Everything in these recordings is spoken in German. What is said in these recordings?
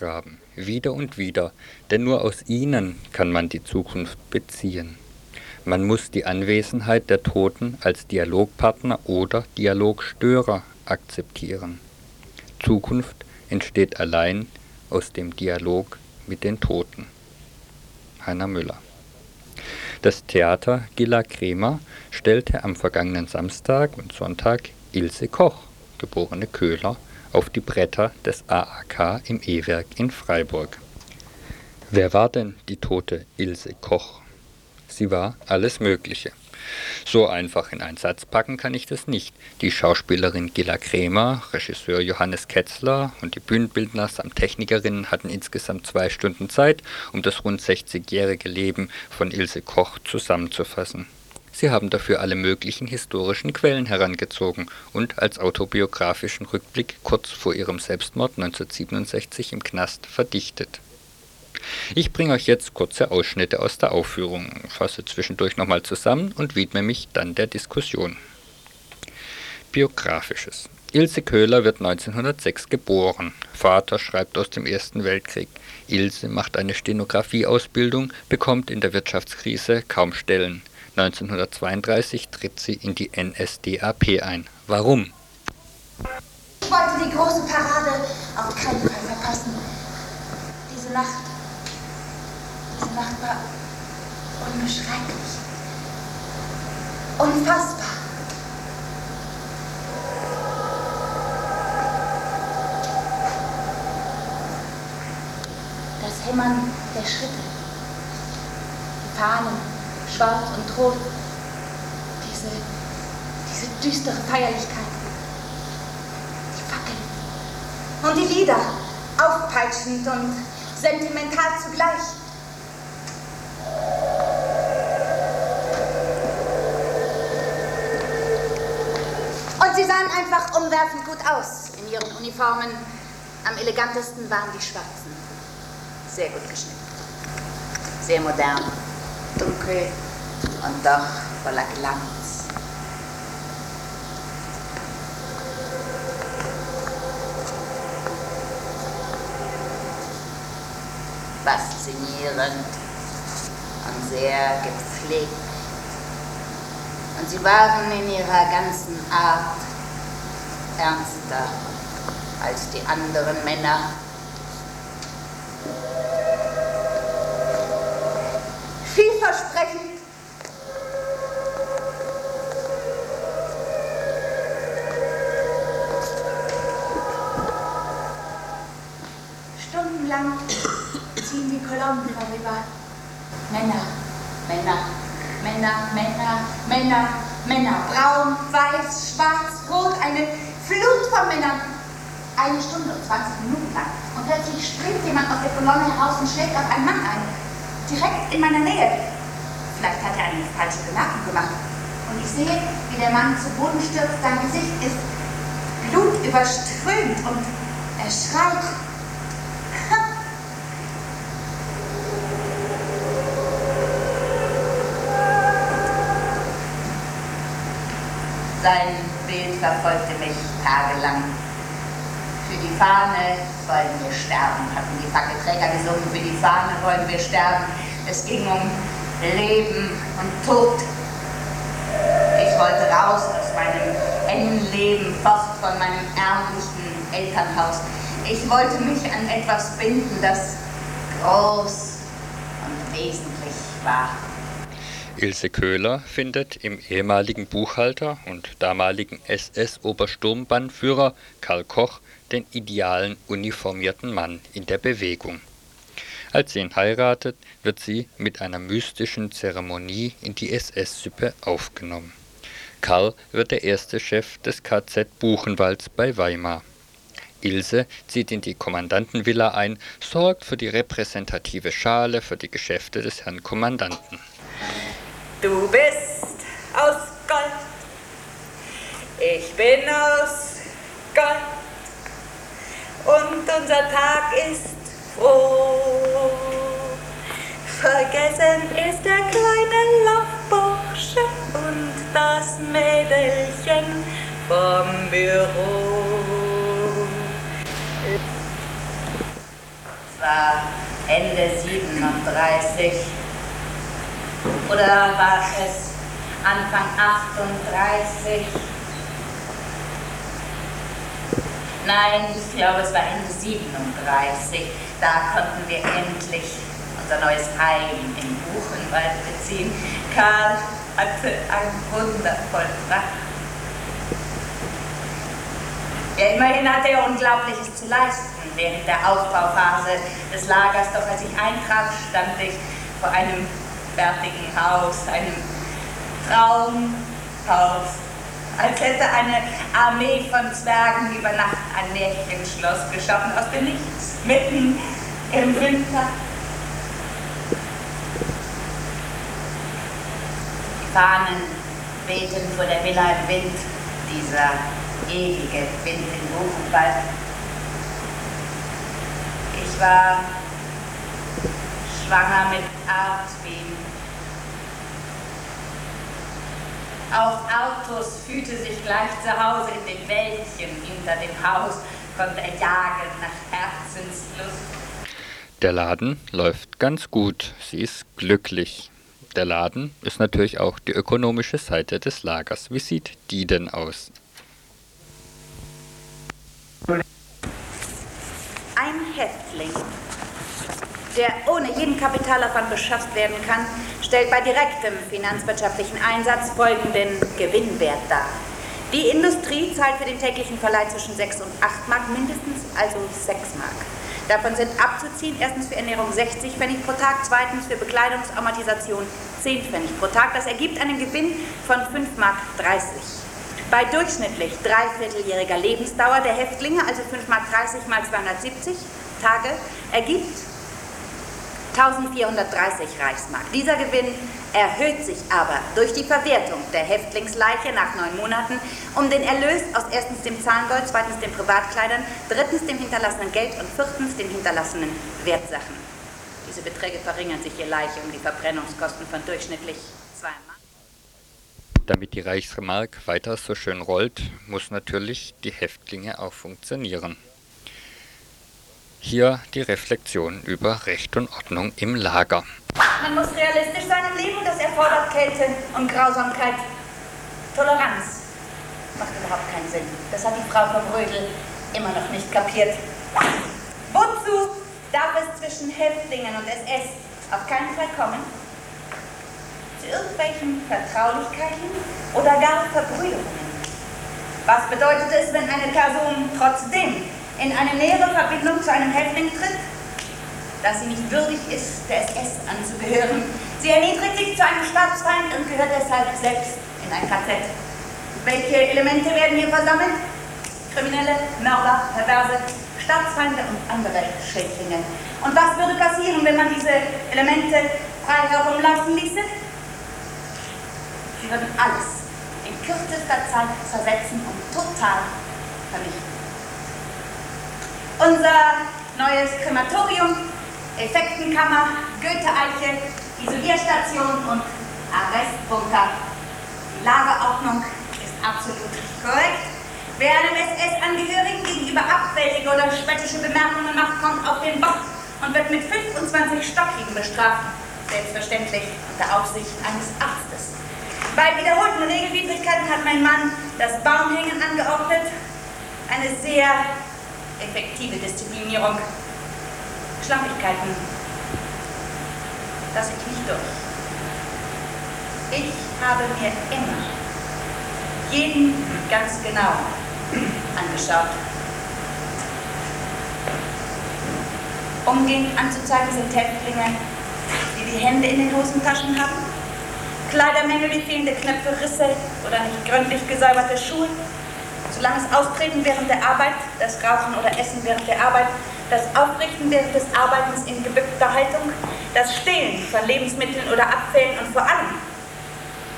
ausgraben, wieder und wieder, denn nur aus ihnen kann man die Zukunft beziehen. Man muss die Anwesenheit der Toten als Dialogpartner oder Dialogstörer akzeptieren. Zukunft entsteht allein aus dem Dialog mit den Toten. Heiner Müller das Theater Gilla Kremer stellte am vergangenen Samstag und Sonntag Ilse Koch, geborene Köhler, auf die Bretter des AAK im E-Werk in Freiburg. Wer war denn die tote Ilse Koch? Sie war alles Mögliche. So einfach in einen Satz packen kann ich das nicht. Die Schauspielerin Gilla Kremer, Regisseur Johannes Ketzler und die Bühnenbildner samt Technikerinnen hatten insgesamt zwei Stunden Zeit, um das rund 60-jährige Leben von Ilse Koch zusammenzufassen. Sie haben dafür alle möglichen historischen Quellen herangezogen und als autobiografischen Rückblick kurz vor ihrem Selbstmord 1967 im Knast verdichtet. Ich bringe euch jetzt kurze Ausschnitte aus der Aufführung, fasse zwischendurch nochmal zusammen und widme mich dann der Diskussion. Biografisches. Ilse Köhler wird 1906 geboren. Vater schreibt aus dem Ersten Weltkrieg. Ilse macht eine Stenografieausbildung, bekommt in der Wirtschaftskrise kaum Stellen. 1932 tritt sie in die NSDAP ein. Warum? Ich wollte die große Parade auf keinen Fall verpassen. Diese Nacht diese Nacht war unbeschreiblich. Unfassbar. Das Hämmern der Schritte, die Fahnen, schwarz und rot, diese, diese düstere Feierlichkeit, die Fackeln und die Lieder, aufpeitschend und sentimental zugleich. sie sahen einfach umwerfend gut aus in ihren Uniformen. Am elegantesten waren die Schwarzen. Sehr gut geschnitten. Sehr modern. Dunkel und doch voller Glanz. Faszinierend und sehr gepflegt. Und sie waren in ihrer ganzen Art ernster als die anderen Männer. Vielversprechend. Stundenlang ziehen die Kolonnen vorüber. Männer, Männer, Männer, Männer, Männer, Männer, braun, weiß, schwarz, rot, eine Flut von Männern. Eine Stunde und 20 Minuten lang. Und plötzlich springt jemand aus der Kolonne heraus und schlägt auf einen Mann ein. Direkt in meiner Nähe. Vielleicht hat er eine falsche Bemerkung gemacht. Und ich sehe, wie der Mann zu Boden stürzt. Sein Gesicht ist blutüberströmt und er schreit. Sein Bild verfolgte mich tagelang. Für die Fahne wollen wir sterben, hatten die Fackelträger gesungen. Für die Fahne wollen wir sterben. Es ging um Leben und Tod. Ich wollte raus aus meinem engen Leben, fort von meinem ärmlichen Elternhaus. Ich wollte mich an etwas binden, das groß und wesentlich war. Ilse Köhler findet im ehemaligen Buchhalter und damaligen SS-Obersturmbannführer Karl Koch den idealen uniformierten Mann in der Bewegung. Als sie ihn heiratet, wird sie mit einer mystischen Zeremonie in die SS-Sippe aufgenommen. Karl wird der erste Chef des KZ Buchenwalds bei Weimar. Ilse zieht in die Kommandantenvilla ein, sorgt für die repräsentative Schale für die Geschäfte des Herrn Kommandanten. Du bist aus Gold, ich bin aus Gold und unser Tag ist froh. Vergessen ist der kleine Laufbursche und das Mädelchen vom Büro. war Ende 37 oder war es Anfang 38? Nein, ich glaube, es war Ende 37. Da konnten wir endlich unser neues Heim in Buchenwald beziehen. Karl hatte ein Wunder vollbracht. Ja, immerhin hatte er Unglaubliches zu leisten. Während der Aufbauphase des Lagers, doch als ich eintraf, stand ich vor einem fertigen Haus, einem Traumhaus. Als hätte eine Armee von Zwergen über Nacht ein Märchenschloss geschaffen aus dem Nichts, mitten im Winter. Die Fahnen wehten vor der Villa im Wind, dieser ewige Wind in Buchenwald. Ich war schwanger mit Artwin. Auf Autos fühlte sich gleich zu Hause in den Wäldchen hinter dem Haus, konnte er jagen nach Herzenslust. Der Laden läuft ganz gut, sie ist glücklich. Der Laden ist natürlich auch die ökonomische Seite des Lagers. Wie sieht die denn aus? Ein Häftling, der ohne jeden Kapitalaufwand beschafft werden kann, stellt bei direktem finanzwirtschaftlichen Einsatz folgenden Gewinnwert dar. Die Industrie zahlt für den täglichen Verleih zwischen 6 und 8 Mark mindestens, also 6 Mark. Davon sind abzuziehen erstens für Ernährung 60 Pfennig pro Tag, zweitens für Bekleidungsamortisation 10 Pfennig pro Tag. Das ergibt einen Gewinn von 5 Mark 30. Bei durchschnittlich dreivierteljähriger Lebensdauer der Häftlinge, also 5 Mark 30 mal 270 Tage, ergibt 1430 Reichsmark. Dieser Gewinn erhöht sich aber durch die Verwertung der Häftlingsleiche nach neun Monaten um den Erlös aus erstens dem Zahngold, zweitens den Privatkleidern, drittens dem hinterlassenen Geld und viertens den hinterlassenen Wertsachen. Diese Beträge verringern sich je Leiche um die Verbrennungskosten von durchschnittlich zwei Mark. Damit die Reichsmark weiter so schön rollt, muss natürlich die Häftlinge auch funktionieren. Hier die Reflexion über Recht und Ordnung im Lager. Man muss realistisch sein im Leben, das erfordert Kälte und Grausamkeit. Toleranz macht überhaupt keinen Sinn. Das hat die Frau von Brödel immer noch nicht kapiert. Wozu darf es zwischen Häftlingen und SS auf keinen Fall kommen? Zu irgendwelchen Vertraulichkeiten oder gar Verbrüderungen? Was bedeutet es, wenn eine Person trotzdem in eine nähere Verbindung zu einem Häftling tritt, dass sie nicht würdig ist, der SS anzugehören. Sie erniedrigt sich zu einem Staatsfeind und gehört deshalb selbst in ein KZ. Welche Elemente werden hier versammelt? Kriminelle, Mörder, Perverse, Staatsfeinde und andere Schädlinge. Und was würde passieren, wenn man diese Elemente frei herumlaufen ließe? Sie würden alles in kürzester Zeit zersetzen und total vernichten. Unser neues Krematorium, Effektenkammer, Goethe-Eiche, Isolierstation und Arrestbunker. Die Lagerordnung ist absolut korrekt. Wer einem SS-Angehörigen gegenüber abfällige oder spöttische Bemerkungen macht, kommt auf den Bock und wird mit 25 Stockhieben bestraft. Selbstverständlich unter Aufsicht eines Arztes. Bei wiederholten Regelwidrigkeiten hat mein Mann das Baumhängen angeordnet. Eine sehr effektive Disziplinierung. Schlampigkeiten lasse ich nicht durch. Ich habe mir immer jeden ganz genau angeschaut. Umgehend anzuzeigen sind Häftlinge, die die Hände in den Hosentaschen haben, Kleidermängel wie fehlende Knöpfe, Risse oder nicht gründlich gesäuberte Schuhe, solange es Austreten während der Arbeit, das Rauchen oder Essen während der Arbeit, das Aufrichten während des Arbeitens in gebückter Haltung, das Stehlen von Lebensmitteln oder Abfällen und vor allem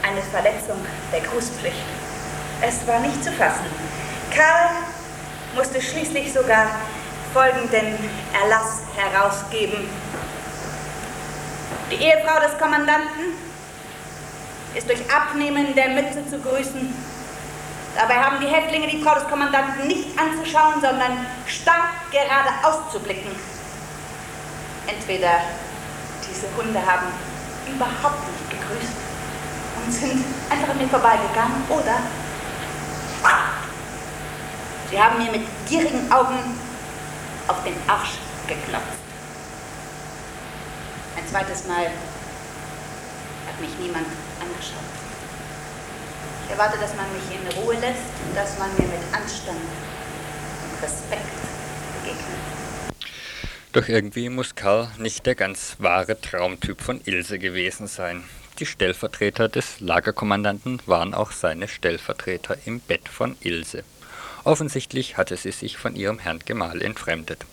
eine Verletzung der Grußpflicht. Es war nicht zu fassen. Karl musste schließlich sogar folgenden Erlass herausgeben. Die Ehefrau des Kommandanten ist durch Abnehmen der Mütze zu grüßen Dabei haben die Häftlinge die Frau des Kommandanten nicht anzuschauen, sondern stark geradeaus zu blicken. Entweder diese Hunde haben überhaupt nicht gegrüßt und sind einfach an mir vorbeigegangen oder sie haben mir mit gierigen Augen auf den Arsch geklopft. Ein zweites Mal hat mich niemand angeschaut. Erwarte, dass man mich in Ruhe lässt und dass man mir mit Anstand und Respekt begegnet. Doch irgendwie muss Karl nicht der ganz wahre Traumtyp von Ilse gewesen sein. Die Stellvertreter des Lagerkommandanten waren auch seine Stellvertreter im Bett von Ilse. Offensichtlich hatte sie sich von ihrem Herrn Gemahl entfremdet.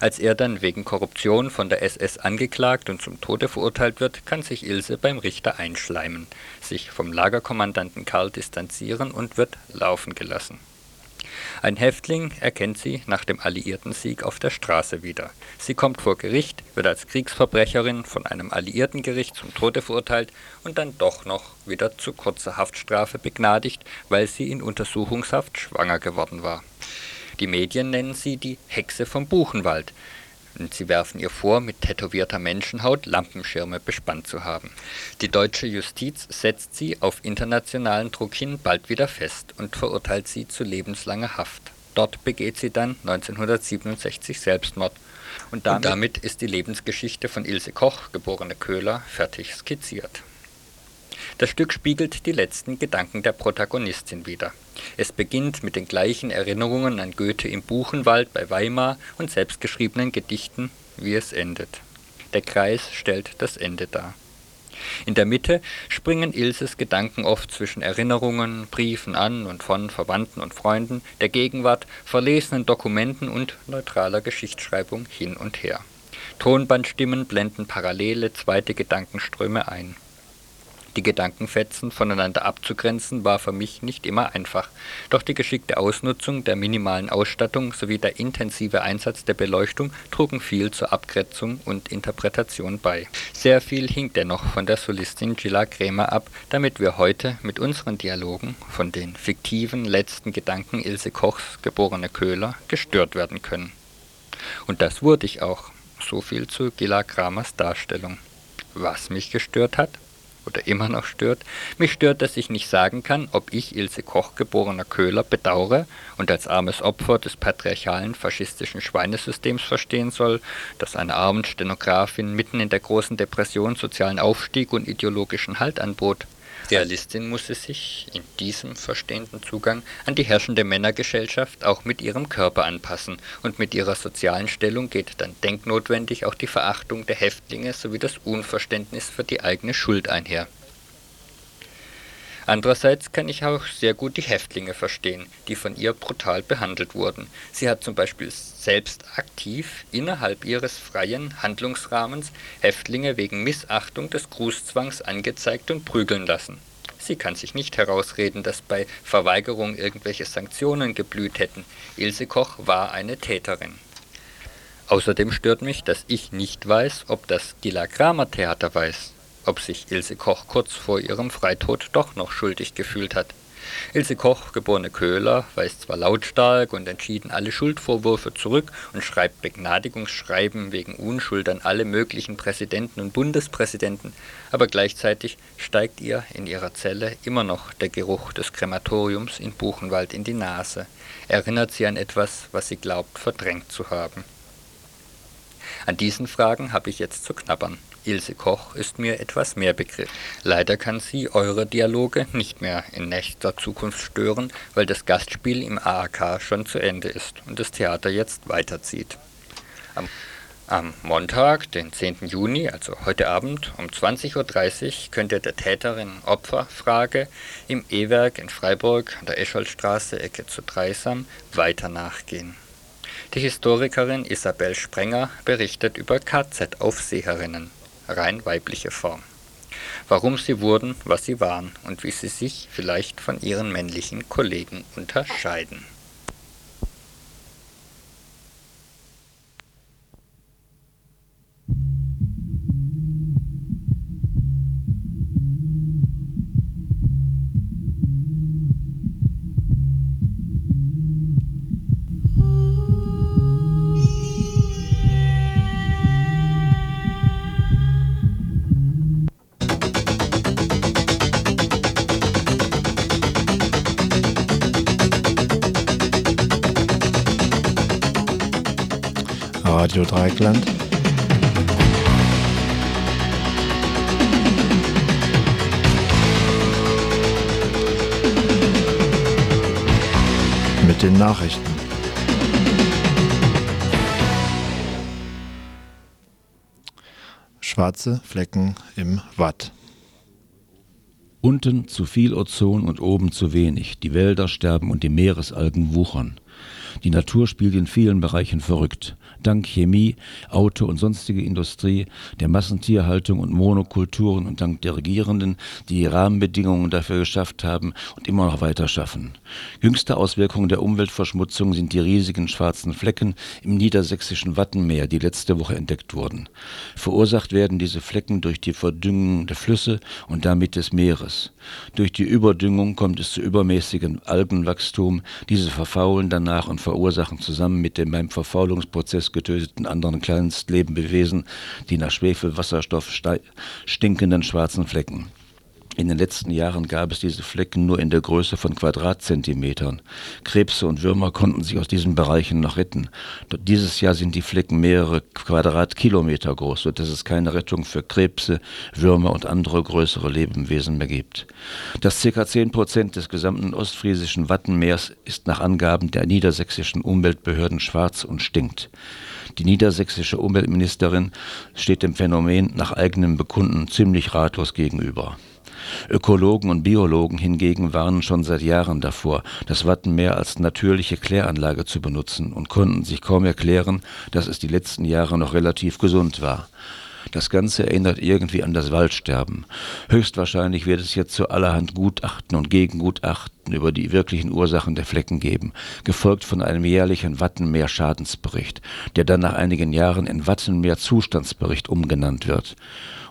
Als er dann wegen Korruption von der SS angeklagt und zum Tode verurteilt wird, kann sich Ilse beim Richter einschleimen, sich vom Lagerkommandanten Karl distanzieren und wird laufen gelassen. Ein Häftling erkennt sie nach dem alliierten Sieg auf der Straße wieder. Sie kommt vor Gericht, wird als Kriegsverbrecherin von einem alliierten Gericht zum Tode verurteilt und dann doch noch wieder zu kurzer Haftstrafe begnadigt, weil sie in Untersuchungshaft schwanger geworden war. Die Medien nennen sie die Hexe vom Buchenwald. Und sie werfen ihr vor, mit tätowierter Menschenhaut Lampenschirme bespannt zu haben. Die deutsche Justiz setzt sie auf internationalen Druck hin bald wieder fest und verurteilt sie zu lebenslanger Haft. Dort begeht sie dann 1967 Selbstmord. Und damit, und damit ist die Lebensgeschichte von Ilse Koch, geborene Köhler, fertig skizziert. Das Stück spiegelt die letzten Gedanken der Protagonistin wider. Es beginnt mit den gleichen Erinnerungen an Goethe im Buchenwald bei Weimar und selbstgeschriebenen Gedichten, wie es endet. Der Kreis stellt das Ende dar. In der Mitte springen Ilses Gedanken oft zwischen Erinnerungen, Briefen an und von Verwandten und Freunden, der Gegenwart, verlesenen Dokumenten und neutraler Geschichtsschreibung hin und her. Tonbandstimmen blenden parallele zweite Gedankenströme ein die Gedankenfetzen voneinander abzugrenzen, war für mich nicht immer einfach, doch die geschickte Ausnutzung der minimalen Ausstattung sowie der intensive Einsatz der Beleuchtung trugen viel zur Abgrenzung und Interpretation bei. Sehr viel hing dennoch von der Solistin Gilla Krämer ab, damit wir heute mit unseren Dialogen von den fiktiven letzten Gedanken Ilse Kochs, geborene Köhler, gestört werden können. Und das wurde ich auch. So viel zu Gilla Kramers Darstellung. Was mich gestört hat? Oder immer noch stört. Mich stört, dass ich nicht sagen kann, ob ich, Ilse Koch, geborener Köhler, bedauere und als armes Opfer des patriarchalen faschistischen Schweinesystems verstehen soll, das einer armen Stenografin mitten in der großen Depression sozialen Aufstieg und ideologischen Halt anbot. Realistin musste sich in diesem verstehenden Zugang an die herrschende Männergesellschaft auch mit ihrem Körper anpassen, und mit ihrer sozialen Stellung geht dann denknotwendig auch die Verachtung der Häftlinge sowie das Unverständnis für die eigene Schuld einher. Andererseits kann ich auch sehr gut die Häftlinge verstehen, die von ihr brutal behandelt wurden. Sie hat zum Beispiel selbst aktiv innerhalb ihres freien Handlungsrahmens Häftlinge wegen Missachtung des Grußzwangs angezeigt und prügeln lassen. Sie kann sich nicht herausreden, dass bei Verweigerung irgendwelche Sanktionen geblüht hätten. Ilse Koch war eine Täterin. Außerdem stört mich, dass ich nicht weiß, ob das Gila Kramer Theater weiß, ob sich Ilse Koch kurz vor ihrem Freitod doch noch schuldig gefühlt hat. Ilse Koch, geborene Köhler, weist zwar lautstark und entschieden alle Schuldvorwürfe zurück und schreibt Begnadigungsschreiben wegen Unschuld an alle möglichen Präsidenten und Bundespräsidenten, aber gleichzeitig steigt ihr in ihrer Zelle immer noch der Geruch des Krematoriums in Buchenwald in die Nase, erinnert sie an etwas, was sie glaubt verdrängt zu haben. An diesen Fragen habe ich jetzt zu knabbern. Ilse Koch ist mir etwas mehr Begriff. Leider kann sie eure Dialoge nicht mehr in nächster Zukunft stören, weil das Gastspiel im AAK schon zu Ende ist und das Theater jetzt weiterzieht. Am, am Montag, den 10. Juni, also heute Abend um 20.30 Uhr, könnt ihr der Täterin-Opfer-Frage im E-Werk in Freiburg an der Escholstraße, Ecke zu Dreisam, weiter nachgehen. Die Historikerin Isabel Sprenger berichtet über KZ-Aufseherinnen rein weibliche Form. Warum sie wurden, was sie waren und wie sie sich vielleicht von ihren männlichen Kollegen unterscheiden. Dreieckland. Mit den Nachrichten. Schwarze Flecken im Watt. Unten zu viel Ozon und oben zu wenig. Die Wälder sterben und die Meeresalgen wuchern. Die Natur spielt in vielen Bereichen verrückt. Dank Chemie, Auto und sonstige Industrie, der Massentierhaltung und Monokulturen und dank der Regierenden, die die Rahmenbedingungen dafür geschafft haben und immer noch weiter schaffen. Jüngste Auswirkungen der Umweltverschmutzung sind die riesigen schwarzen Flecken im niedersächsischen Wattenmeer, die letzte Woche entdeckt wurden. Verursacht werden diese Flecken durch die Verdüngung der Flüsse und damit des Meeres. Durch die Überdüngung kommt es zu übermäßigem Algenwachstum. Diese verfaulen danach und verursachen zusammen mit dem beim Verfaulungsprozess getöteten anderen Kleinstlebewesen die nach Schwefelwasserstoff stinkenden schwarzen Flecken. In den letzten Jahren gab es diese Flecken nur in der Größe von Quadratzentimetern. Krebse und Würmer konnten sich aus diesen Bereichen noch retten. Dieses Jahr sind die Flecken mehrere Quadratkilometer groß, sodass es keine Rettung für Krebse, Würmer und andere größere Lebewesen mehr gibt. Das ca. 10 Prozent des gesamten ostfriesischen Wattenmeers ist nach Angaben der niedersächsischen Umweltbehörden schwarz und stinkt. Die niedersächsische Umweltministerin steht dem Phänomen nach eigenem Bekunden ziemlich ratlos gegenüber. Ökologen und Biologen hingegen warnen schon seit Jahren davor, das Wattenmeer als natürliche Kläranlage zu benutzen und konnten sich kaum erklären, dass es die letzten Jahre noch relativ gesund war. Das Ganze erinnert irgendwie an das Waldsterben. Höchstwahrscheinlich wird es jetzt zu allerhand Gutachten und Gegengutachten über die wirklichen Ursachen der Flecken geben, gefolgt von einem jährlichen Wattenmeer-Schadensbericht, der dann nach einigen Jahren in Wattenmeer-Zustandsbericht umgenannt wird.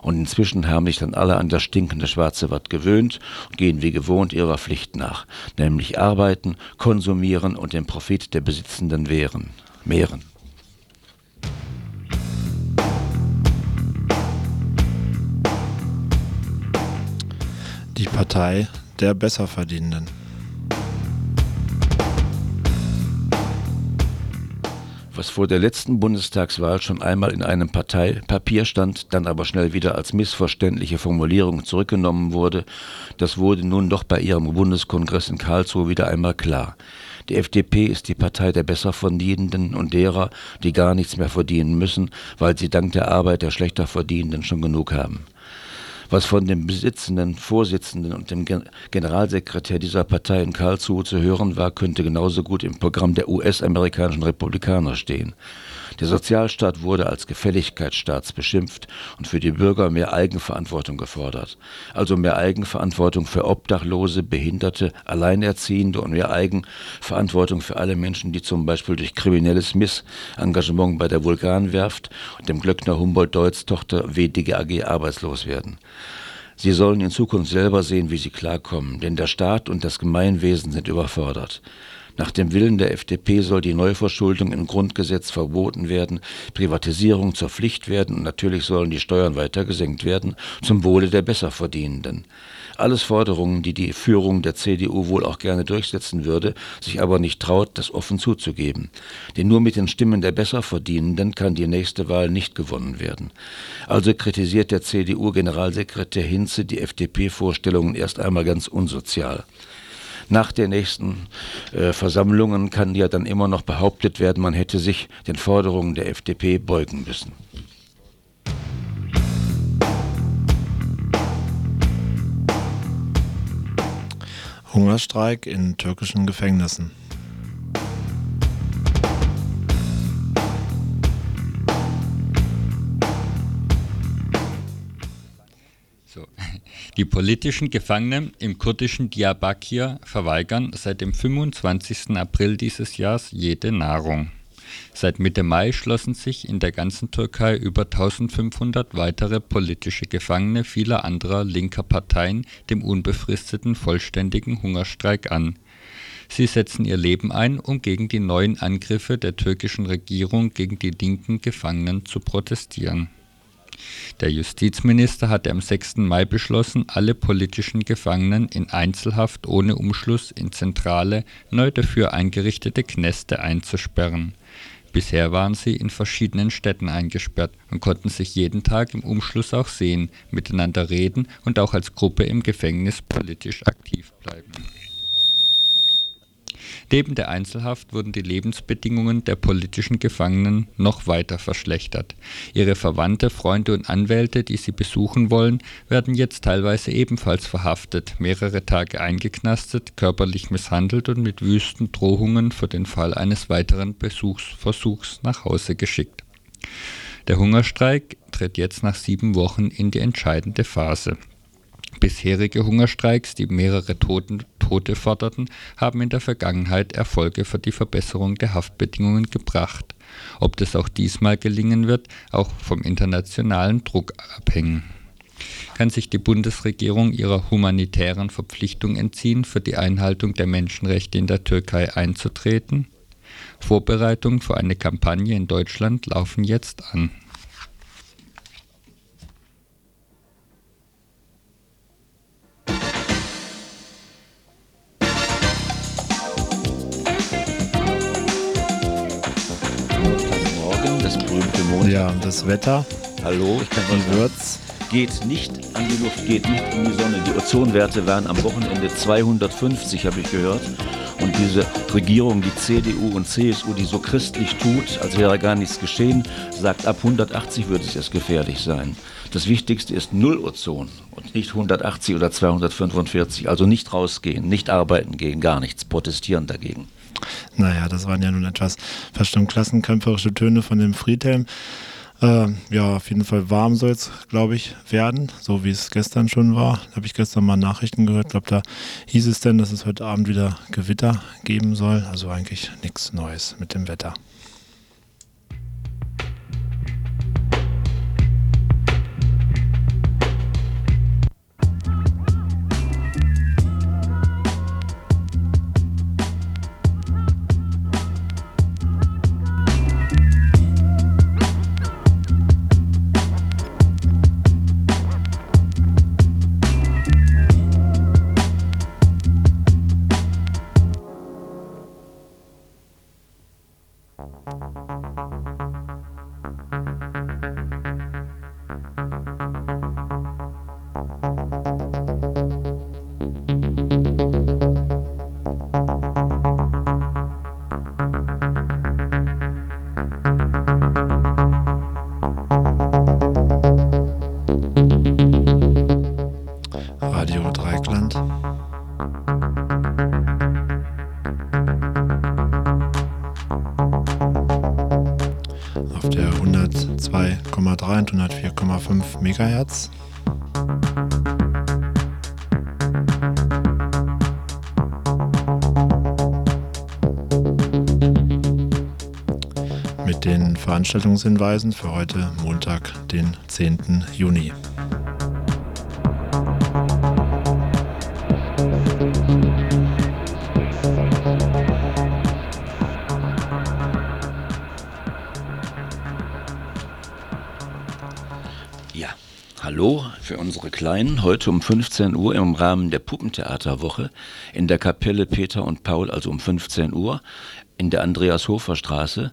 Und inzwischen haben sich dann alle an das stinkende schwarze Watt gewöhnt und gehen wie gewohnt ihrer Pflicht nach, nämlich arbeiten, konsumieren und den Profit der Besitzenden wehren, mehren. Die Partei der Besserverdienenden. Was vor der letzten Bundestagswahl schon einmal in einem Parteipapier stand, dann aber schnell wieder als missverständliche Formulierung zurückgenommen wurde, das wurde nun doch bei ihrem Bundeskongress in Karlsruhe wieder einmal klar. Die FDP ist die Partei der Besserverdienenden und derer, die gar nichts mehr verdienen müssen, weil sie dank der Arbeit der schlechter Verdienenden schon genug haben. Was von dem besitzenden Vorsitzenden und dem Generalsekretär dieser Partei in Karlsruhe zu hören war, könnte genauso gut im Programm der US-amerikanischen Republikaner stehen. Der Sozialstaat wurde als Gefälligkeitsstaats beschimpft und für die Bürger mehr Eigenverantwortung gefordert. Also mehr Eigenverantwortung für Obdachlose, Behinderte, Alleinerziehende und mehr Eigenverantwortung für alle Menschen, die zum Beispiel durch kriminelles Missengagement bei der Vulkanwerft und dem Glöckner Humboldt-Deutz-Tochter WDGAG arbeitslos werden. Sie sollen in Zukunft selber sehen, wie sie klarkommen, denn der Staat und das Gemeinwesen sind überfordert. Nach dem Willen der FDP soll die Neuverschuldung im Grundgesetz verboten werden, Privatisierung zur Pflicht werden und natürlich sollen die Steuern weiter gesenkt werden, zum Wohle der Besserverdienenden. Alles Forderungen, die die Führung der CDU wohl auch gerne durchsetzen würde, sich aber nicht traut, das offen zuzugeben. Denn nur mit den Stimmen der Besserverdienenden kann die nächste Wahl nicht gewonnen werden. Also kritisiert der CDU-Generalsekretär Hinze die FDP-Vorstellungen erst einmal ganz unsozial. Nach den nächsten äh, Versammlungen kann ja dann immer noch behauptet werden, man hätte sich den Forderungen der FDP beugen müssen. Hungerstreik in türkischen Gefängnissen. Die politischen Gefangenen im kurdischen Diyarbakir verweigern seit dem 25. April dieses Jahres jede Nahrung. Seit Mitte Mai schlossen sich in der ganzen Türkei über 1500 weitere politische Gefangene vieler anderer linker Parteien dem unbefristeten vollständigen Hungerstreik an. Sie setzen ihr Leben ein, um gegen die neuen Angriffe der türkischen Regierung gegen die linken Gefangenen zu protestieren der Justizminister hatte am 6. Mai beschlossen, alle politischen Gefangenen in Einzelhaft ohne Umschluss in zentrale, neu dafür eingerichtete Kneste einzusperren. Bisher waren sie in verschiedenen Städten eingesperrt und konnten sich jeden Tag im Umschluss auch sehen, miteinander reden und auch als Gruppe im Gefängnis politisch aktiv bleiben. Neben der Einzelhaft wurden die Lebensbedingungen der politischen Gefangenen noch weiter verschlechtert. Ihre Verwandte, Freunde und Anwälte, die sie besuchen wollen, werden jetzt teilweise ebenfalls verhaftet, mehrere Tage eingeknastet, körperlich misshandelt und mit wüsten Drohungen für den Fall eines weiteren Besuchsversuchs nach Hause geschickt. Der Hungerstreik tritt jetzt nach sieben Wochen in die entscheidende Phase. Bisherige Hungerstreiks, die mehrere Tote forderten, haben in der Vergangenheit Erfolge für die Verbesserung der Haftbedingungen gebracht. Ob das auch diesmal gelingen wird, auch vom internationalen Druck abhängen. Kann sich die Bundesregierung ihrer humanitären Verpflichtung entziehen, für die Einhaltung der Menschenrechte in der Türkei einzutreten? Vorbereitungen für eine Kampagne in Deutschland laufen jetzt an. Ja, das Wetter. Hallo, ich kann Wie wird's? Geht nicht an die Luft, geht nicht in die Sonne. Die Ozonwerte waren am Wochenende 250, habe ich gehört. Und diese Regierung, die CDU und CSU, die so christlich tut, als wäre gar nichts geschehen, sagt, ab 180 würde es erst gefährlich sein. Das Wichtigste ist Null Ozon und nicht 180 oder 245. Also nicht rausgehen, nicht arbeiten gehen, gar nichts, protestieren dagegen. Naja, das waren ja nun etwas verstimmt klassenkämpferische Töne von dem Friedhelm. Äh, ja, auf jeden Fall warm soll es, glaube ich, werden, so wie es gestern schon war. Da habe ich gestern mal Nachrichten gehört. Ich glaube, da hieß es denn, dass es heute Abend wieder Gewitter geben soll. Also eigentlich nichts Neues mit dem Wetter. Veranstaltungshinweisen für heute Montag, den 10. Juni. Ja, hallo für unsere Kleinen. Heute um 15 Uhr im Rahmen der Puppentheaterwoche in der Kapelle Peter und Paul, also um 15 Uhr in der Andreas-Hofer-Straße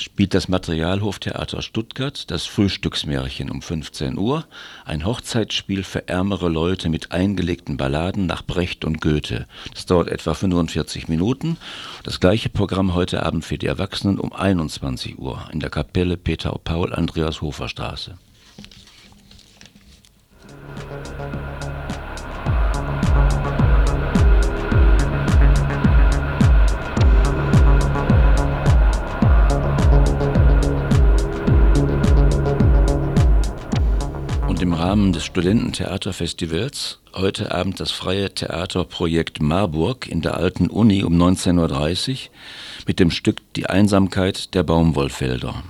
spielt das Materialhoftheater Stuttgart das Frühstücksmärchen um 15 Uhr, ein Hochzeitsspiel für ärmere Leute mit eingelegten Balladen nach Brecht und Goethe. Das dauert etwa 45 Minuten. Das gleiche Programm heute Abend für die Erwachsenen um 21 Uhr in der Kapelle Peter Paul Andreas Hofer Straße. Im Rahmen des Studententheaterfestivals heute Abend das freie Theaterprojekt Marburg in der alten Uni um 19.30 Uhr mit dem Stück Die Einsamkeit der Baumwollfelder.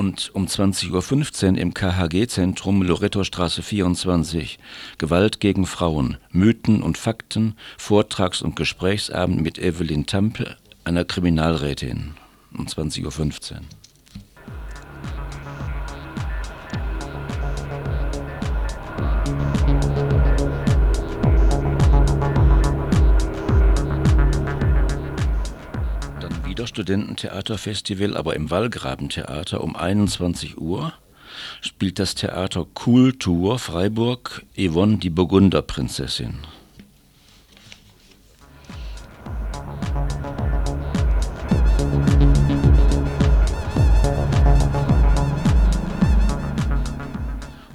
Und um 20.15 Uhr im KHG-Zentrum Lorettostraße 24 Gewalt gegen Frauen, Mythen und Fakten, Vortrags- und Gesprächsabend mit Evelyn Tampe, einer Kriminalrätin. Um 20.15 Uhr. Wieder Studententheaterfestival, aber im Wallgrabentheater um 21 Uhr spielt das Theater Kultur Freiburg Yvonne die Burgunderprinzessin.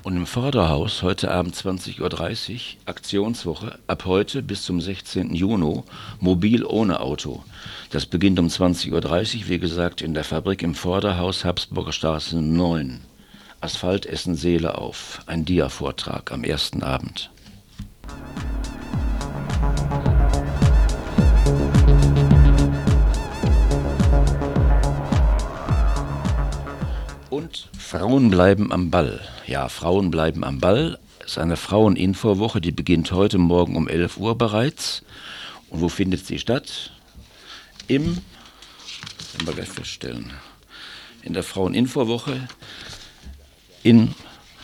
Und im Vorderhaus heute Abend 20.30 Uhr, Aktionswoche, ab heute bis zum 16. Juni, mobil ohne Auto. Das beginnt um 20.30 Uhr, wie gesagt, in der Fabrik im Vorderhaus, Habsburger Straße 9. Asphalt essen Seele auf. Ein Dia-Vortrag am ersten Abend. Und Frauen bleiben am Ball. Ja, Frauen bleiben am Ball. Es ist eine Fraueninfowoche, die beginnt heute Morgen um 11 Uhr bereits. Und wo findet sie statt? Im, werden wir gleich feststellen, in der Fraueninfowoche in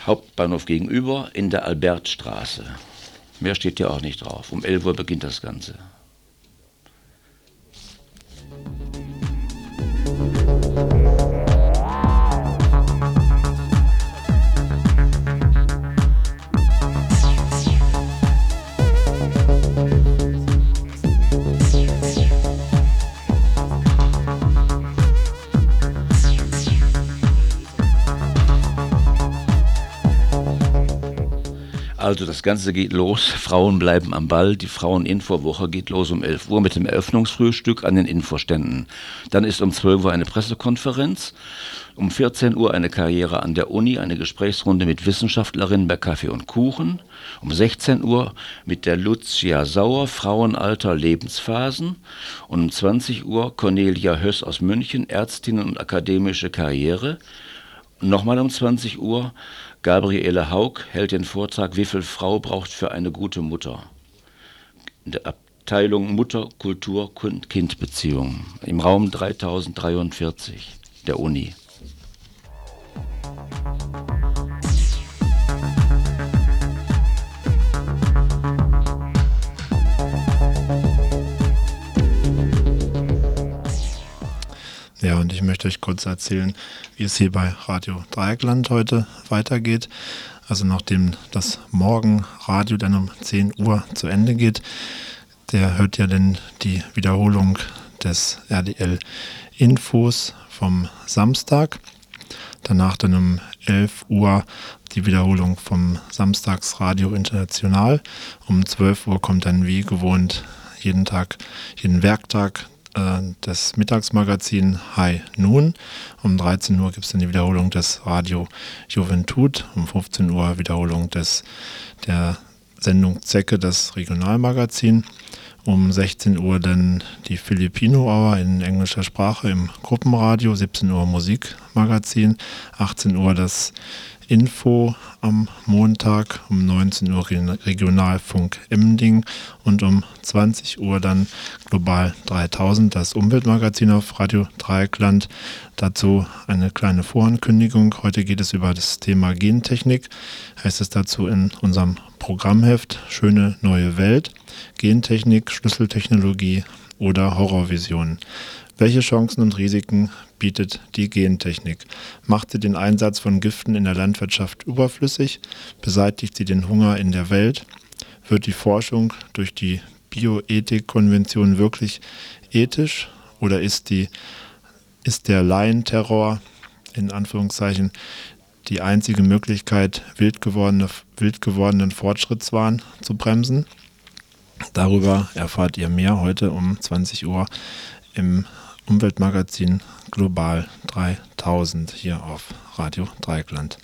Hauptbahnhof gegenüber in der Albertstraße. Mehr steht ja auch nicht drauf. Um 11 Uhr beginnt das Ganze. Also das Ganze geht los, Frauen bleiben am Ball, die Frauen-Infowoche geht los um 11 Uhr mit dem Eröffnungsfrühstück an den Infoständen. Dann ist um 12 Uhr eine Pressekonferenz, um 14 Uhr eine Karriere an der Uni, eine Gesprächsrunde mit Wissenschaftlerinnen bei Kaffee und Kuchen, um 16 Uhr mit der Lucia Sauer, Frauenalter, Lebensphasen. Und um 20 Uhr Cornelia Höss aus München, Ärztin und akademische Karriere. Nochmal um 20 Uhr Gabriele Haug hält den Vortrag Wie viel Frau braucht für eine gute Mutter? In der Abteilung Mutter, Kultur, Kind-Beziehung im Raum 3043 der Uni. Ja, und ich möchte euch kurz erzählen, wie es hier bei Radio Dreieckland heute weitergeht. Also nachdem das Morgenradio dann um 10 Uhr zu Ende geht, der hört ja dann die Wiederholung des RDL Infos vom Samstag. Danach dann um 11 Uhr die Wiederholung vom Samstagsradio International. Um 12 Uhr kommt dann wie gewohnt jeden Tag, jeden Werktag das Mittagsmagazin High Noon. Um 13 Uhr gibt es dann die Wiederholung des Radio Juventud. Um 15 Uhr Wiederholung des, der Sendung Zecke, das Regionalmagazin. Um 16 Uhr dann die Filipino Hour in englischer Sprache im Gruppenradio. 17 Uhr Musikmagazin. 18 Uhr das Info am Montag um 19 Uhr Regionalfunk Emding und um 20 Uhr dann Global 3000, das Umweltmagazin auf Radio Dreieckland. Dazu eine kleine Vorankündigung. Heute geht es über das Thema Gentechnik. Heißt es dazu in unserem Programmheft Schöne neue Welt. Gentechnik, Schlüsseltechnologie oder Horrorvisionen. Welche Chancen und Risiken bietet die Gentechnik? Macht sie den Einsatz von Giften in der Landwirtschaft überflüssig? Beseitigt sie den Hunger in der Welt? Wird die Forschung durch die Bioethikkonvention wirklich ethisch oder ist, die, ist der Laienterror in Anführungszeichen die einzige Möglichkeit, wild, gewordene, wild gewordenen Fortschrittswahn zu bremsen? Darüber erfahrt ihr mehr heute um 20 Uhr im Umweltmagazin Global 3000 hier auf Radio Dreieckland.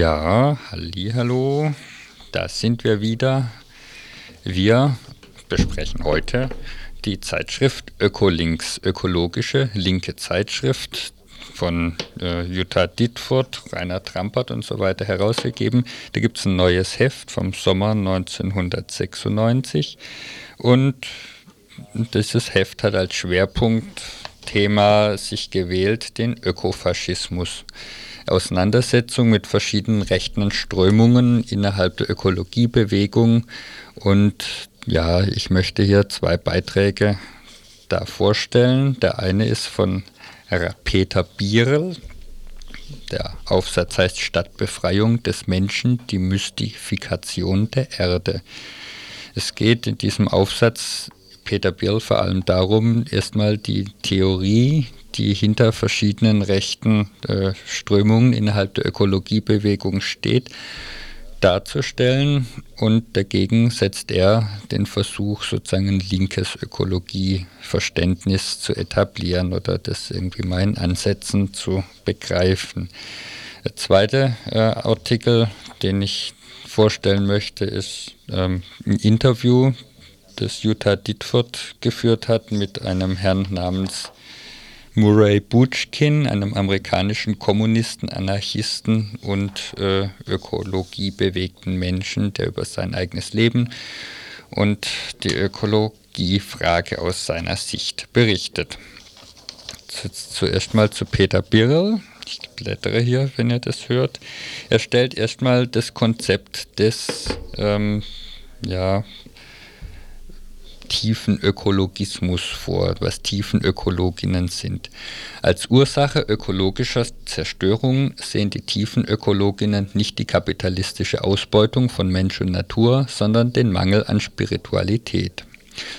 Ja, halli, hallo. Da sind wir wieder. Wir besprechen heute die Zeitschrift Ökolinks, ökologische linke Zeitschrift von äh, Jutta Dittfurt, Rainer Trampert und so weiter herausgegeben. Da gibt es ein neues Heft vom Sommer 1996 und dieses Heft hat als Schwerpunktthema sich gewählt den Ökofaschismus. Auseinandersetzung mit verschiedenen rechten Strömungen innerhalb der Ökologiebewegung. Und ja, ich möchte hier zwei Beiträge da vorstellen. Der eine ist von Peter Bierl. Der Aufsatz heißt Stadtbefreiung des Menschen, die Mystifikation der Erde. Es geht in diesem Aufsatz Peter Bierl vor allem darum, erstmal die Theorie, die hinter verschiedenen rechten äh, Strömungen innerhalb der Ökologiebewegung steht, darzustellen. Und dagegen setzt er den Versuch, sozusagen ein linkes Ökologieverständnis zu etablieren oder das irgendwie in Ansätzen zu begreifen. Der zweite äh, Artikel, den ich vorstellen möchte, ist ähm, ein Interview, das Jutta Dittfurt geführt hat mit einem Herrn namens Murray Bootkin, einem amerikanischen Kommunisten, Anarchisten und äh, ökologiebewegten Menschen, der über sein eigenes Leben und die Ökologiefrage aus seiner Sicht berichtet. Zuerst mal zu Peter Birrell. Ich blättere hier, wenn ihr das hört. Er stellt erstmal das Konzept des ähm, ja, Tiefenökologismus vor, was Tiefenökologinnen sind. Als Ursache ökologischer Zerstörung sehen die Tiefenökologinnen nicht die kapitalistische Ausbeutung von Mensch und Natur, sondern den Mangel an Spiritualität.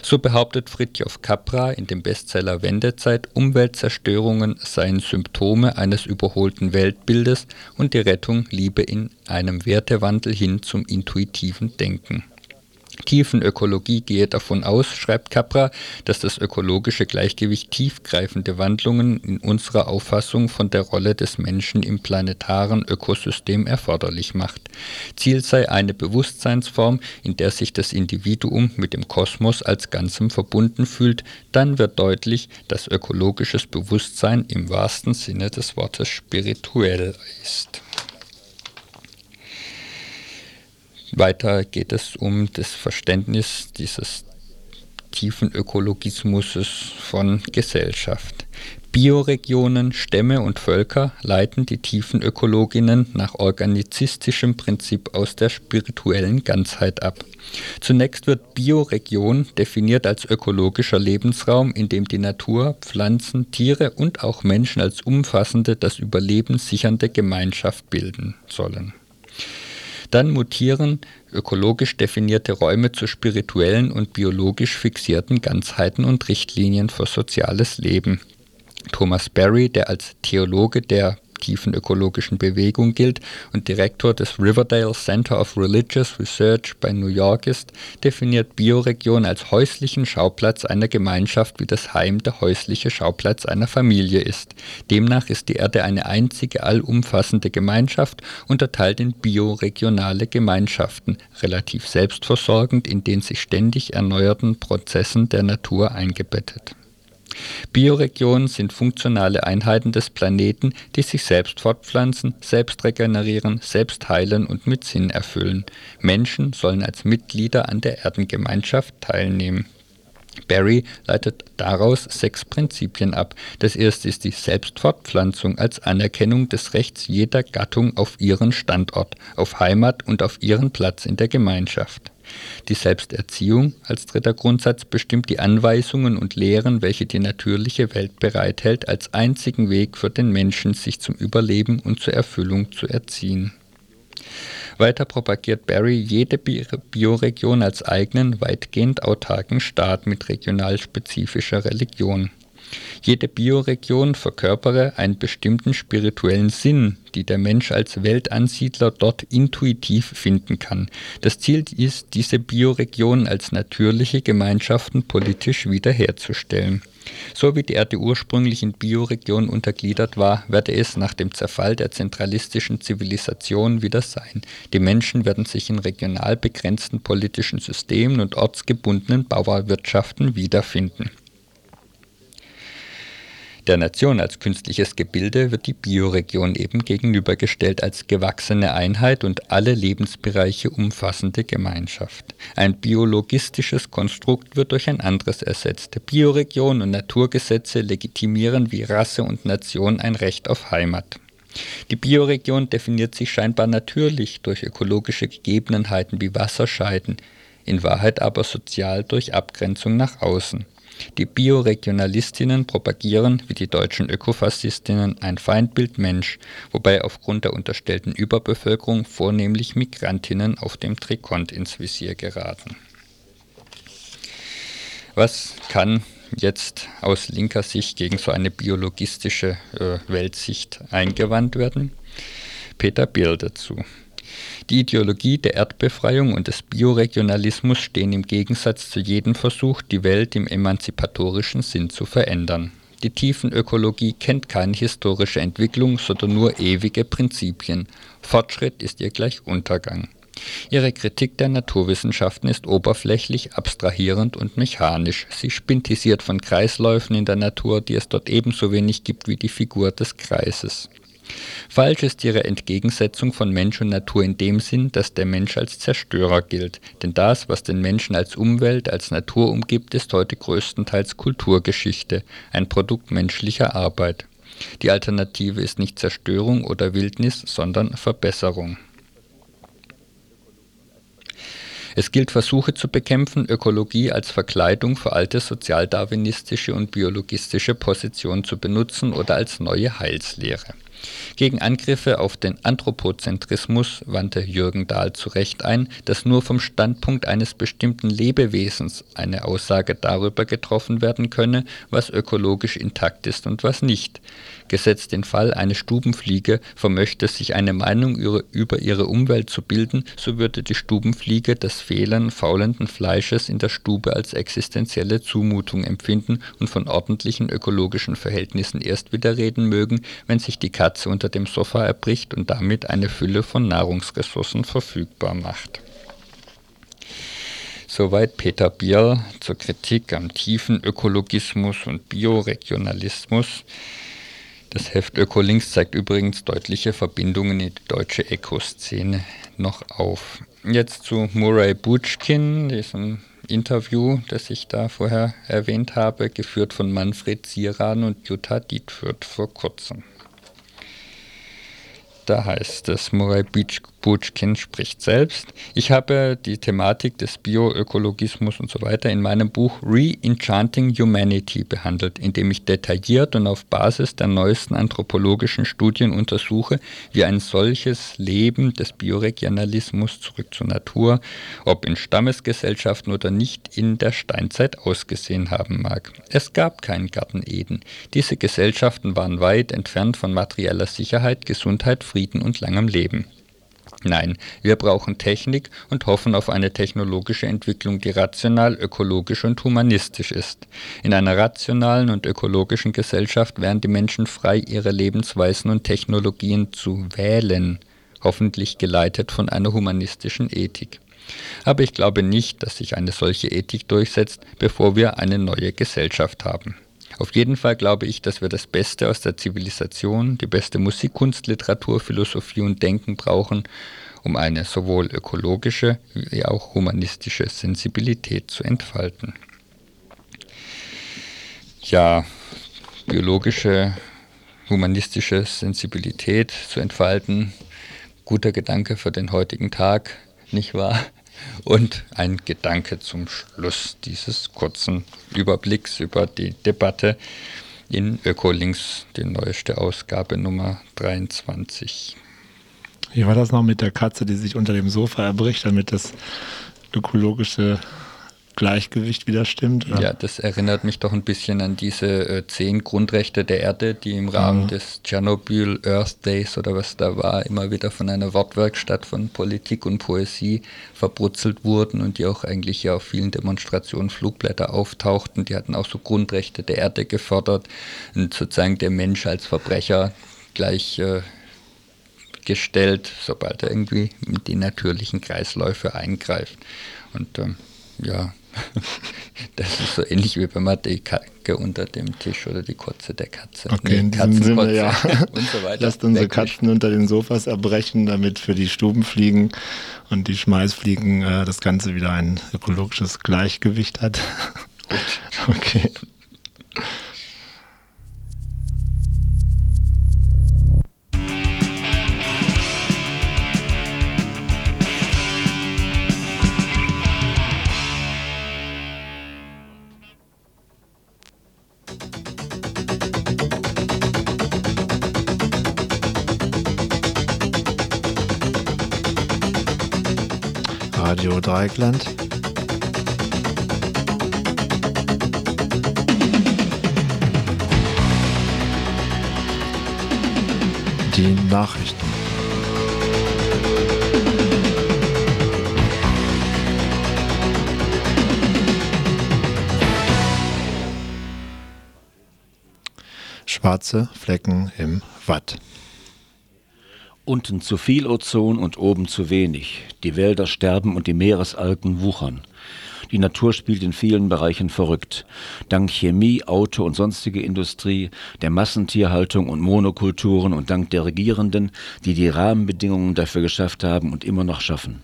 So behauptet Fritjof Capra in dem Bestseller Wendezeit, Umweltzerstörungen seien Symptome eines überholten Weltbildes und die Rettung liebe in einem Wertewandel hin zum intuitiven Denken. Tiefenökologie gehe davon aus, schreibt Capra, dass das ökologische Gleichgewicht tiefgreifende Wandlungen in unserer Auffassung von der Rolle des Menschen im planetaren Ökosystem erforderlich macht. Ziel sei eine Bewusstseinsform, in der sich das Individuum mit dem Kosmos als Ganzem verbunden fühlt, dann wird deutlich, dass ökologisches Bewusstsein im wahrsten Sinne des Wortes spirituell ist. Weiter geht es um das Verständnis dieses tiefen Ökologismus von Gesellschaft. Bioregionen, Stämme und Völker leiten die tiefen Ökologinnen nach organizistischem Prinzip aus der spirituellen Ganzheit ab. Zunächst wird Bioregion definiert als ökologischer Lebensraum, in dem die Natur, Pflanzen, Tiere und auch Menschen als umfassende, das Überleben sichernde Gemeinschaft bilden sollen. Dann mutieren ökologisch definierte Räume zu spirituellen und biologisch fixierten Ganzheiten und Richtlinien für soziales Leben. Thomas Berry, der als Theologe der tiefen ökologischen Bewegung gilt und Direktor des Riverdale Center of Religious Research bei New York ist, definiert Bioregion als häuslichen Schauplatz einer Gemeinschaft, wie das Heim der häusliche Schauplatz einer Familie ist. Demnach ist die Erde eine einzige allumfassende Gemeinschaft, unterteilt in bioregionale Gemeinschaften, relativ selbstversorgend in den sich ständig erneuerten Prozessen der Natur eingebettet. Bioregionen sind funktionale Einheiten des Planeten, die sich selbst fortpflanzen, selbst regenerieren, selbst heilen und mit Sinn erfüllen. Menschen sollen als Mitglieder an der Erdengemeinschaft teilnehmen. Barry leitet daraus sechs Prinzipien ab. Das erste ist die Selbstfortpflanzung als Anerkennung des Rechts jeder Gattung auf ihren Standort, auf Heimat und auf ihren Platz in der Gemeinschaft. Die Selbsterziehung als dritter Grundsatz bestimmt die Anweisungen und Lehren, welche die natürliche Welt bereithält, als einzigen Weg für den Menschen, sich zum Überleben und zur Erfüllung zu erziehen. Weiter propagiert Barry jede Bioregion als eigenen, weitgehend autarken Staat mit regional spezifischer Religion. Jede Bioregion verkörpere einen bestimmten spirituellen Sinn, die der Mensch als Weltansiedler dort intuitiv finden kann. Das Ziel ist, diese Bioregionen als natürliche Gemeinschaften politisch wiederherzustellen. So wie die Erde ursprünglich in Bioregionen untergliedert war, werde es nach dem Zerfall der zentralistischen Zivilisation wieder sein. Die Menschen werden sich in regional begrenzten politischen Systemen und ortsgebundenen Bauerwirtschaften wiederfinden. Der Nation als künstliches Gebilde wird die Bioregion eben gegenübergestellt als gewachsene Einheit und alle Lebensbereiche umfassende Gemeinschaft. Ein biologistisches Konstrukt wird durch ein anderes ersetzt. Bioregion und Naturgesetze legitimieren wie Rasse und Nation ein Recht auf Heimat. Die Bioregion definiert sich scheinbar natürlich durch ökologische Gegebenheiten wie Wasserscheiden, in Wahrheit aber sozial durch Abgrenzung nach außen. Die Bioregionalistinnen propagieren, wie die deutschen Ökofaszistinnen, ein Feindbild Mensch, wobei aufgrund der unterstellten Überbevölkerung vornehmlich Migrantinnen auf dem Trikont ins Visier geraten. Was kann jetzt aus linker Sicht gegen so eine biologistische äh, Weltsicht eingewandt werden? Peter Biel dazu. Die Ideologie der Erdbefreiung und des Bioregionalismus stehen im Gegensatz zu jedem Versuch, die Welt im emanzipatorischen Sinn zu verändern. Die Tiefenökologie kennt keine historische Entwicklung, sondern nur ewige Prinzipien. Fortschritt ist ihr gleich Untergang. Ihre Kritik der Naturwissenschaften ist oberflächlich, abstrahierend und mechanisch. Sie spintisiert von Kreisläufen in der Natur, die es dort ebenso wenig gibt wie die Figur des Kreises. Falsch ist ihre Entgegensetzung von Mensch und Natur in dem Sinn, dass der Mensch als Zerstörer gilt. Denn das, was den Menschen als Umwelt, als Natur umgibt, ist heute größtenteils Kulturgeschichte, ein Produkt menschlicher Arbeit. Die Alternative ist nicht Zerstörung oder Wildnis, sondern Verbesserung. Es gilt Versuche zu bekämpfen, Ökologie als Verkleidung für alte sozialdarwinistische und biologistische Positionen zu benutzen oder als neue Heilslehre. Gegen Angriffe auf den Anthropozentrismus wandte Jürgen Dahl zu Recht ein, dass nur vom Standpunkt eines bestimmten Lebewesens eine Aussage darüber getroffen werden könne, was ökologisch intakt ist und was nicht. Gesetzt den Fall, eine Stubenfliege vermöchte sich eine Meinung über ihre Umwelt zu bilden, so würde die Stubenfliege das Fehlen faulenden Fleisches in der Stube als existenzielle Zumutung empfinden und von ordentlichen ökologischen Verhältnissen erst wieder reden mögen, wenn sich die Katze unter dem Sofa erbricht und damit eine Fülle von Nahrungsressourcen verfügbar macht. Soweit Peter Biel zur Kritik am tiefen Ökologismus und Bioregionalismus. Das Heft Ökolinks zeigt übrigens deutliche Verbindungen in die deutsche Ökoszene noch auf. Jetzt zu Murray Butchkin, diesem Interview, das ich da vorher erwähnt habe, geführt von Manfred Zieran und Jutta Dietfurt vor kurzem. Da heißt es, Murray Butchkin spricht selbst. Ich habe die Thematik des Bioökologismus und so weiter in meinem Buch Re-Enchanting Humanity behandelt, in dem ich detailliert und auf Basis der neuesten anthropologischen Studien untersuche, wie ein solches Leben des Bioregionalismus zurück zur Natur, ob in Stammesgesellschaften oder nicht, in der Steinzeit ausgesehen haben mag. Es gab keinen Garten Eden. Diese Gesellschaften waren weit entfernt von materieller Sicherheit, Gesundheit, Frieden und langem Leben. Nein, wir brauchen Technik und hoffen auf eine technologische Entwicklung, die rational, ökologisch und humanistisch ist. In einer rationalen und ökologischen Gesellschaft wären die Menschen frei, ihre Lebensweisen und Technologien zu wählen, hoffentlich geleitet von einer humanistischen Ethik. Aber ich glaube nicht, dass sich eine solche Ethik durchsetzt, bevor wir eine neue Gesellschaft haben. Auf jeden Fall glaube ich, dass wir das Beste aus der Zivilisation, die beste Musik, Kunst, Literatur, Philosophie und Denken brauchen, um eine sowohl ökologische wie auch humanistische Sensibilität zu entfalten. Ja, biologische, humanistische Sensibilität zu entfalten, guter Gedanke für den heutigen Tag, nicht wahr? Und ein Gedanke zum Schluss dieses kurzen Überblicks über die Debatte in Ökolinks, die neueste Ausgabe Nummer 23. Wie war das noch mit der Katze, die sich unter dem Sofa erbricht, damit das ökologische Gleichgewicht wieder stimmt. Oder? Ja, das erinnert mich doch ein bisschen an diese äh, zehn Grundrechte der Erde, die im Rahmen mhm. des Tschernobyl Earth Days oder was da war, immer wieder von einer Wortwerkstatt von Politik und Poesie verbrutzelt wurden und die auch eigentlich ja auf vielen Demonstrationen Flugblätter auftauchten. Die hatten auch so Grundrechte der Erde gefordert und sozusagen der Mensch als Verbrecher gleich äh, gestellt, sobald er irgendwie in die natürlichen Kreisläufe eingreift. Und ähm, ja, das ist so ähnlich wie wenn man die Kacke unter dem Tisch oder die Kotze der Katze. Okay, nee, in diesem Sinne, ja. und so weiter. Lasst unsere Katzen unter den Sofas erbrechen, damit für die Stubenfliegen und die Schmeißfliegen äh, das Ganze wieder ein ökologisches Gleichgewicht hat. okay. Radio Dreieckland. Die Nachrichten. Schwarze Flecken im Watt. Unten zu viel Ozon und oben zu wenig. Die Wälder sterben und die Meeresalgen wuchern. Die Natur spielt in vielen Bereichen verrückt. Dank Chemie, Auto und sonstige Industrie, der Massentierhaltung und Monokulturen und dank der Regierenden, die die Rahmenbedingungen dafür geschafft haben und immer noch schaffen.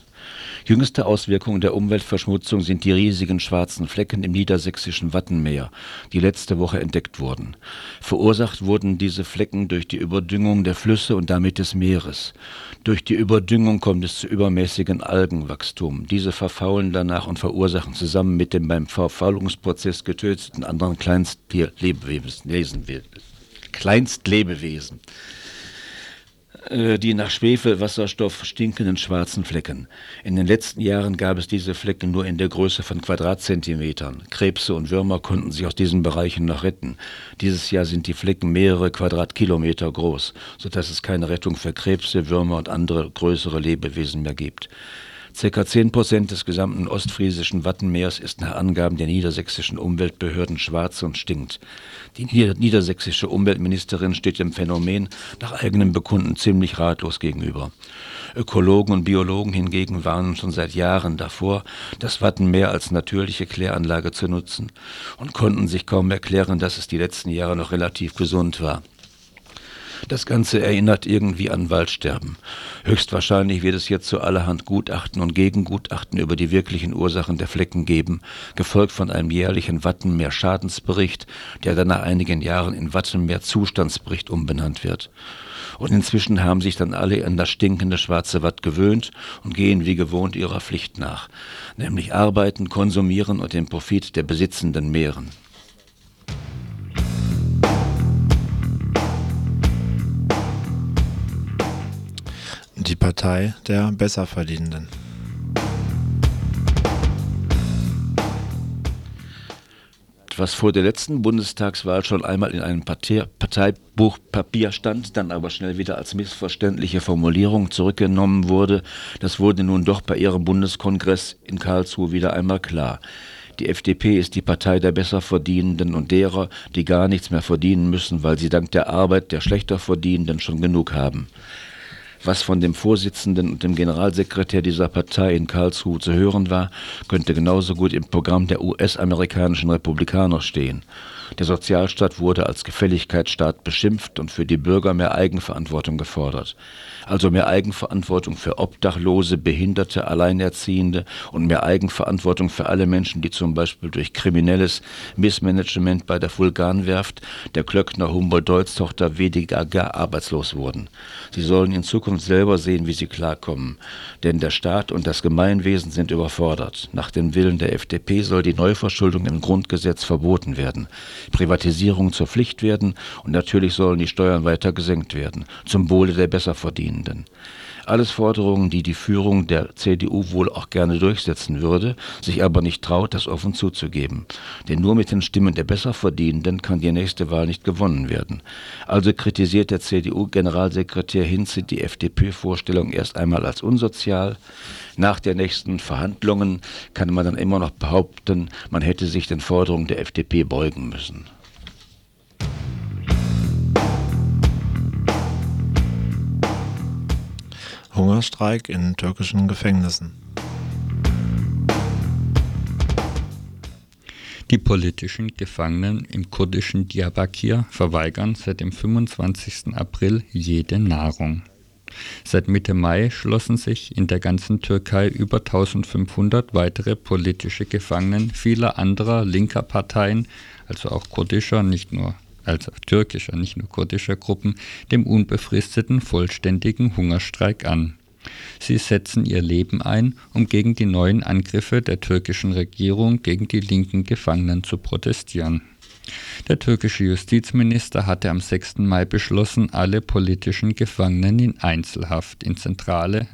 Jüngste Auswirkungen der Umweltverschmutzung sind die riesigen schwarzen Flecken im niedersächsischen Wattenmeer, die letzte Woche entdeckt wurden. Verursacht wurden diese Flecken durch die Überdüngung der Flüsse und damit des Meeres. Durch die Überdüngung kommt es zu übermäßigen Algenwachstum. Diese verfaulen danach und verursachen zusammen mit dem beim Verfaulungsprozess getöteten anderen Kleinstlebewesen. Kleinstlebewesen die nach Schwefelwasserstoff stinkenden schwarzen Flecken. In den letzten Jahren gab es diese Flecken nur in der Größe von Quadratzentimetern. Krebse und Würmer konnten sich aus diesen Bereichen noch retten. Dieses Jahr sind die Flecken mehrere Quadratkilometer groß, sodass es keine Rettung für Krebse, Würmer und andere größere Lebewesen mehr gibt. Circa 10 Prozent des gesamten ostfriesischen Wattenmeers ist nach Angaben der niedersächsischen Umweltbehörden schwarz und stinkt. Die niedersächsische Umweltministerin steht dem Phänomen nach eigenem Bekunden ziemlich ratlos gegenüber. Ökologen und Biologen hingegen warnen schon seit Jahren davor, das Wattenmeer als natürliche Kläranlage zu nutzen und konnten sich kaum erklären, dass es die letzten Jahre noch relativ gesund war. Das Ganze erinnert irgendwie an Waldsterben. Höchstwahrscheinlich wird es jetzt zu allerhand Gutachten und Gegengutachten über die wirklichen Ursachen der Flecken geben, gefolgt von einem jährlichen Wattenmeer-Schadensbericht, der dann nach einigen Jahren in Wattenmeer-Zustandsbericht umbenannt wird. Und inzwischen haben sich dann alle an das stinkende schwarze Watt gewöhnt und gehen wie gewohnt ihrer Pflicht nach, nämlich arbeiten, konsumieren und den Profit der Besitzenden mehren. Die Partei der Besserverdienenden. was vor der letzten Bundestagswahl schon einmal in einem Parteibuchpapier stand, dann aber schnell wieder als missverständliche Formulierung zurückgenommen wurde, das wurde nun doch bei ihrem Bundeskongress in Karlsruhe wieder einmal klar. Die FDP ist die Partei der Besserverdienenden und derer, die gar nichts mehr verdienen müssen, weil sie dank der Arbeit der Schlechterverdienenden schon genug haben was von dem Vorsitzenden und dem Generalsekretär dieser Partei in Karlsruhe zu hören war, könnte genauso gut im Programm der US-amerikanischen Republikaner stehen. Der Sozialstaat wurde als Gefälligkeitsstaat beschimpft und für die Bürger mehr Eigenverantwortung gefordert also mehr Eigenverantwortung für Obdachlose, Behinderte, Alleinerziehende und mehr Eigenverantwortung für alle Menschen, die zum Beispiel durch kriminelles Missmanagement bei der Vulkanwerft der Klöckner Humboldt-Deutz-Tochter WDGG arbeitslos wurden. Sie sollen in Zukunft selber sehen, wie sie klarkommen. Denn der Staat und das Gemeinwesen sind überfordert. Nach dem Willen der FDP soll die Neuverschuldung im Grundgesetz verboten werden, Privatisierung zur Pflicht werden und natürlich sollen die Steuern weiter gesenkt werden, zum Wohle der Besserverdienenden. Alles Forderungen, die die Führung der CDU wohl auch gerne durchsetzen würde, sich aber nicht traut, das offen zuzugeben. Denn nur mit den Stimmen der Besserverdienenden kann die nächste Wahl nicht gewonnen werden. Also kritisiert der CDU-Generalsekretär Hinze die FDP-Vorstellung erst einmal als unsozial. Nach der nächsten Verhandlungen kann man dann immer noch behaupten, man hätte sich den Forderungen der FDP beugen müssen. Hungerstreik in türkischen Gefängnissen. Die politischen Gefangenen im kurdischen Diyarbakir verweigern seit dem 25. April jede Nahrung. Seit Mitte Mai schlossen sich in der ganzen Türkei über 1500 weitere politische Gefangenen vieler anderer linker Parteien, also auch kurdischer, nicht nur also türkischer, nicht nur kurdischer Gruppen, dem unbefristeten vollständigen Hungerstreik an. Sie setzen ihr Leben ein, um gegen die neuen Angriffe der türkischen Regierung gegen die linken Gefangenen zu protestieren. Der türkische Justizminister hatte am 6. Mai beschlossen, alle politischen Gefangenen in Einzelhaft in zentrale